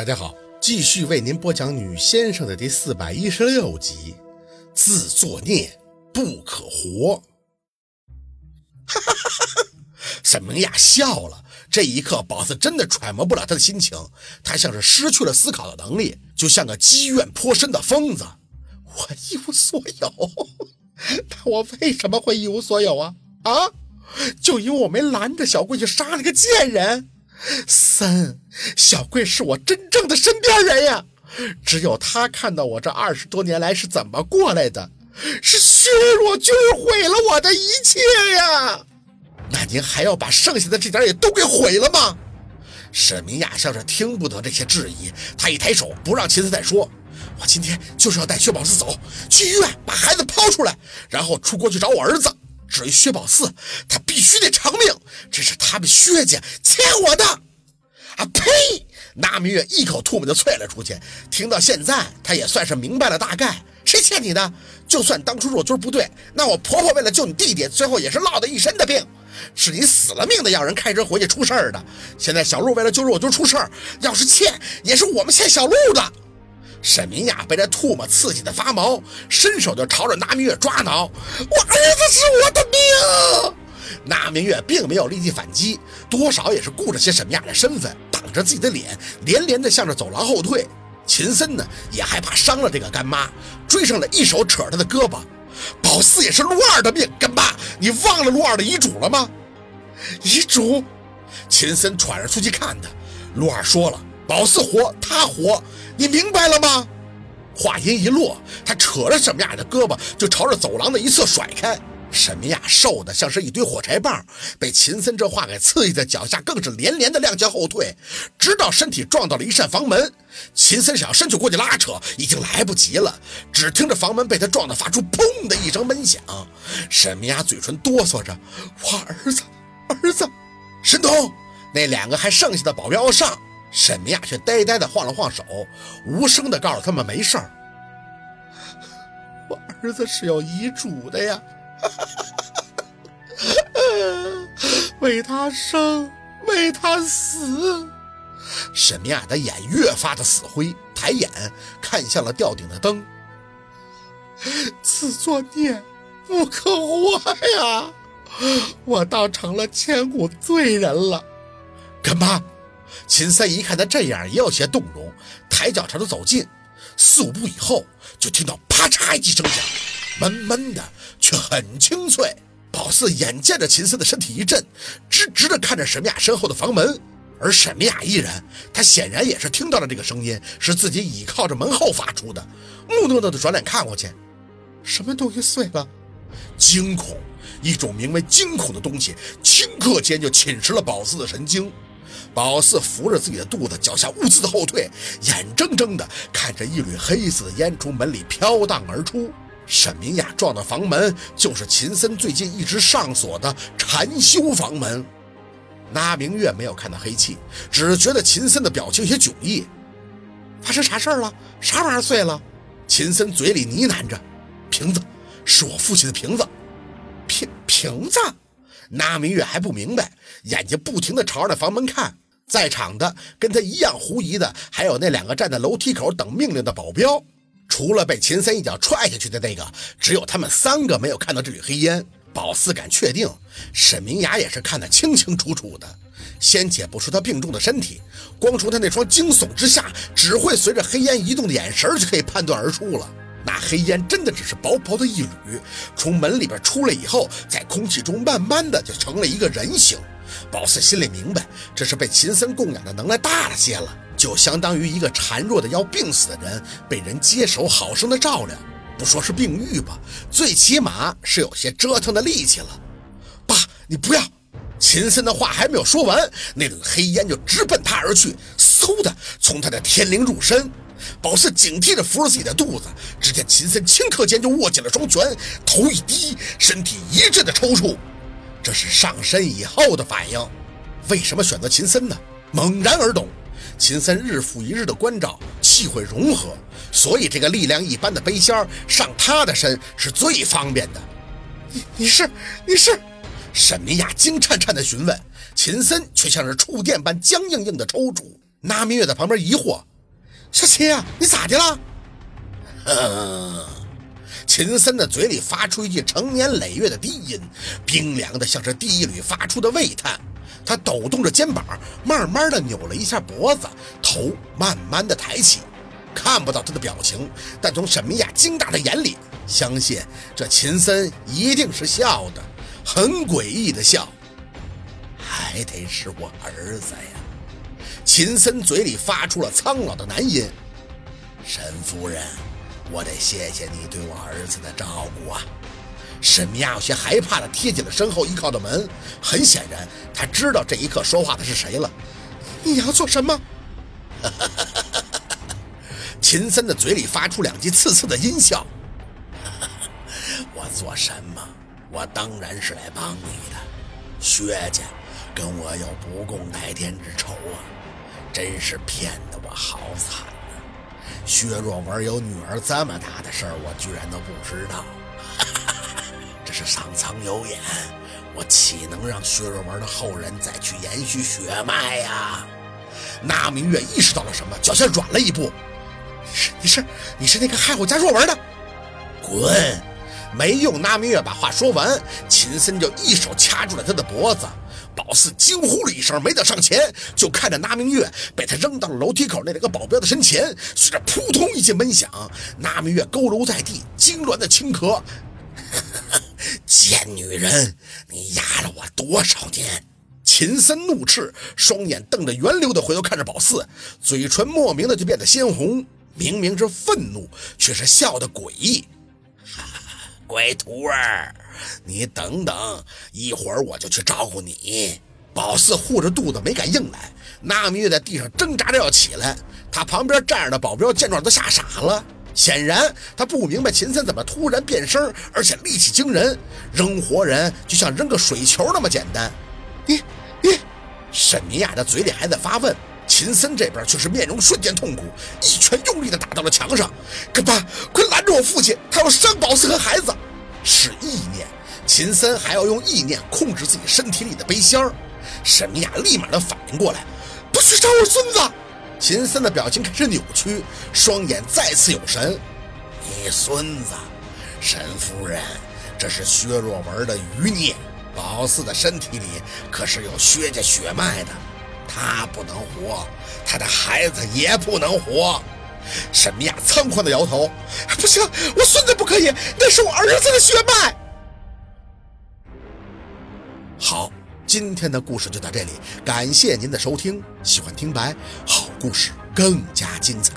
大家好，继续为您播讲《女先生》的第四百一十六集，自作孽不可活。哈哈哈哈！沈明雅笑了。这一刻，宝子真的揣摩不了他的心情，他像是失去了思考的能力，就像个积怨颇深的疯子。我一无所有，但我为什么会一无所有啊？啊，就因为我没拦着小贵去杀那个贱人。三，小贵是我真正的身边人呀，只有他看到我这二十多年来是怎么过来的，是削弱军毁了我的一切呀。那您还要把剩下的这点也都给毁了吗？沈明雅像是听不得这些质疑，他一抬手不让秦思再说。我今天就是要带薛宝四走，去医院把孩子抛出来，然后出国去找我儿子。至于薛宝四，他必须得偿命，这是他们薛家欠我的。啊呸！那明月一口唾沫就啐了出去。听到现在，他也算是明白了大概，谁欠你的？就算当初若君不对，那我婆婆为了救你弟弟，最后也是落得一身的病。是你死了命的要人开车回去出事儿的。现在小陆为了救若君出事儿，要是欠，也是我们欠小陆的。沈明雅被这唾沫刺激的发毛，伸手就朝着那明月抓挠。我儿子是我的命。那明月并没有立即反击，多少也是顾着些沈明雅的身份，挡着自己的脸，连连的向着走廊后退。秦森呢，也害怕伤了这个干妈，追上来一手扯着他的胳膊。宝四也是陆二的命，干妈，你忘了陆二的遗嘱了吗？遗嘱？秦森喘着粗气看他。陆二说了，宝四活，他活。你明白了吗？话音一落，他扯着沈明雅的胳膊就朝着走廊的一侧甩开。沈明雅瘦的像是一堆火柴棒，被秦森这话给刺激的脚下，更是连连的踉跄后退，直到身体撞到了一扇房门。秦森想要伸手过去拉扯，已经来不及了。只听着房门被他撞得发出砰的一声闷响，沈明雅嘴唇哆嗦着：“我儿子，儿子！”神童，那两个还剩下的保镖上。沈明雅却呆呆的晃了晃手，无声的告诉他们没事儿。我儿子是有遗嘱的呀，为他生，为他死。沈明雅的眼越发的死灰，抬眼看向了吊顶的灯。自作孽不可活呀！我倒成了千古罪人了，干妈。秦三一看他这样，也有些动容，抬脚朝他走近。四五步以后，就听到啪嚓一声响，闷闷的，却很清脆。宝四眼见着秦三的身体一震，直直的看着沈明雅身后的房门。而沈明雅一人，他显然也是听到了这个声音，是自己倚靠着门后发出的。木讷讷的转脸看过去，什么东西碎了？惊恐，一种名为惊恐的东西，顷刻间就侵蚀了宝四的神经。宝四扶着自己的肚子，脚下兀自的后退，眼睁睁的看着一缕黑色的烟从门里飘荡而出。沈明雅撞的房门，就是秦森最近一直上锁的禅修房门。那明月没有看到黑气，只觉得秦森的表情有些迥异。发生啥事儿了？啥玩意儿碎了？秦森嘴里呢喃着：“瓶子，是我父亲的瓶子。”瓶瓶子。那明月还不明白，眼睛不停地朝着那房门看。在场的跟他一样狐疑的，还有那两个站在楼梯口等命令的保镖。除了被秦森一脚踹下去的那个，只有他们三个没有看到这缕黑烟。宝四敢确定，沈明雅也是看得清清楚楚的。先且不说他病重的身体，光从他那双惊悚之下，只会随着黑烟移动的眼神就可以判断而出了。那黑烟真的只是薄薄的一缕，从门里边出来以后，在空气中慢慢的就成了一个人形。宝四心里明白，这是被秦森供养的能耐大了些了，就相当于一个孱弱的要病死的人被人接手好生的照料，不说是病愈吧，最起码是有些折腾的力气了。爸，你不要！秦森的话还没有说完，那缕黑烟就直奔他而去，嗖的从他的天灵入身。宝四警惕地扶着自己的肚子，只见秦森顷刻间就握紧了双拳，头一低，身体一阵的抽搐。这是上身以后的反应。为什么选择秦森呢？猛然而懂，秦森日复一日的关照，气会融合，所以这个力量一般的背仙上他的身是最方便的。你你是你是？沈明雅惊颤颤地询问，秦森却像是触电般僵硬硬的抽搐。那明月在旁边疑惑。小秦啊，你咋的了？秦森的嘴里发出一句成年累月的低音，冰凉的像是地狱里发出的喟叹。他抖动着肩膀，慢慢的扭了一下脖子，头慢慢的抬起。看不到他的表情，但从沈明雅惊大的眼里，相信这秦森一定是笑的，很诡异的笑。还得是我儿子呀！秦森嘴里发出了苍老的男音。沈夫人。我得谢谢你对我儿子的照顾啊！沈明雅有些害怕的贴紧了身后依靠的门，很显然，他知道这一刻说话的是谁了。你要做什么？秦森的嘴里发出两句刺刺的阴笑。我做什么？我当然是来帮你的。薛家跟我有不共戴天之仇啊！真是骗得我好惨啊。薛若文有女儿这么大的事儿，我居然都不知道，这是上苍有眼，我岂能让薛若文的后人再去延续血脉呀？那明月意识到了什么，脚下软了一步。是你是你是那个害我家若文的？滚！没用，那明月把话说完，秦森就一手掐住了他的脖子。宝四惊呼了一声，没等上前，就看着那明月被他扔到了楼梯口那两个保镖的身前。随着扑通一记闷响，那明月佝偻在地，痉挛的轻咳：“贱女人，你压了我多少年？”秦森怒斥，双眼瞪着圆溜的回头看着宝四，嘴唇莫名的就变得鲜红，明明是愤怒，却是笑得诡异。乖徒儿。你等等，一会儿我就去照顾你。宝四护着肚子没敢硬来，纳米月在地上挣扎着要起来，他旁边站着的保镖见状都吓傻了。显然他不明白秦森怎么突然变声，而且力气惊人，扔活人就像扔个水球那么简单。你你，沈明雅的嘴里还在发问，秦森这边却是面容瞬间痛苦，一拳用力的打到了墙上。干爸，快拦住我父亲，他要伤宝四和孩子。是意念，秦森还要用意念控制自己身体里的杯箱。沈明雅立马的反应过来，不许杀我孙子！秦森的表情开始扭曲，双眼再次有神。你孙子，沈夫人，这是薛若文的余孽。宝四的身体里可是有薛家血脉的，他不能活，他的孩子也不能活。沈明雅仓皇的摇头：“不行，我孙子不可以，那是我儿子的血脉。”好，今天的故事就到这里，感谢您的收听。喜欢听白，好故事更加精彩。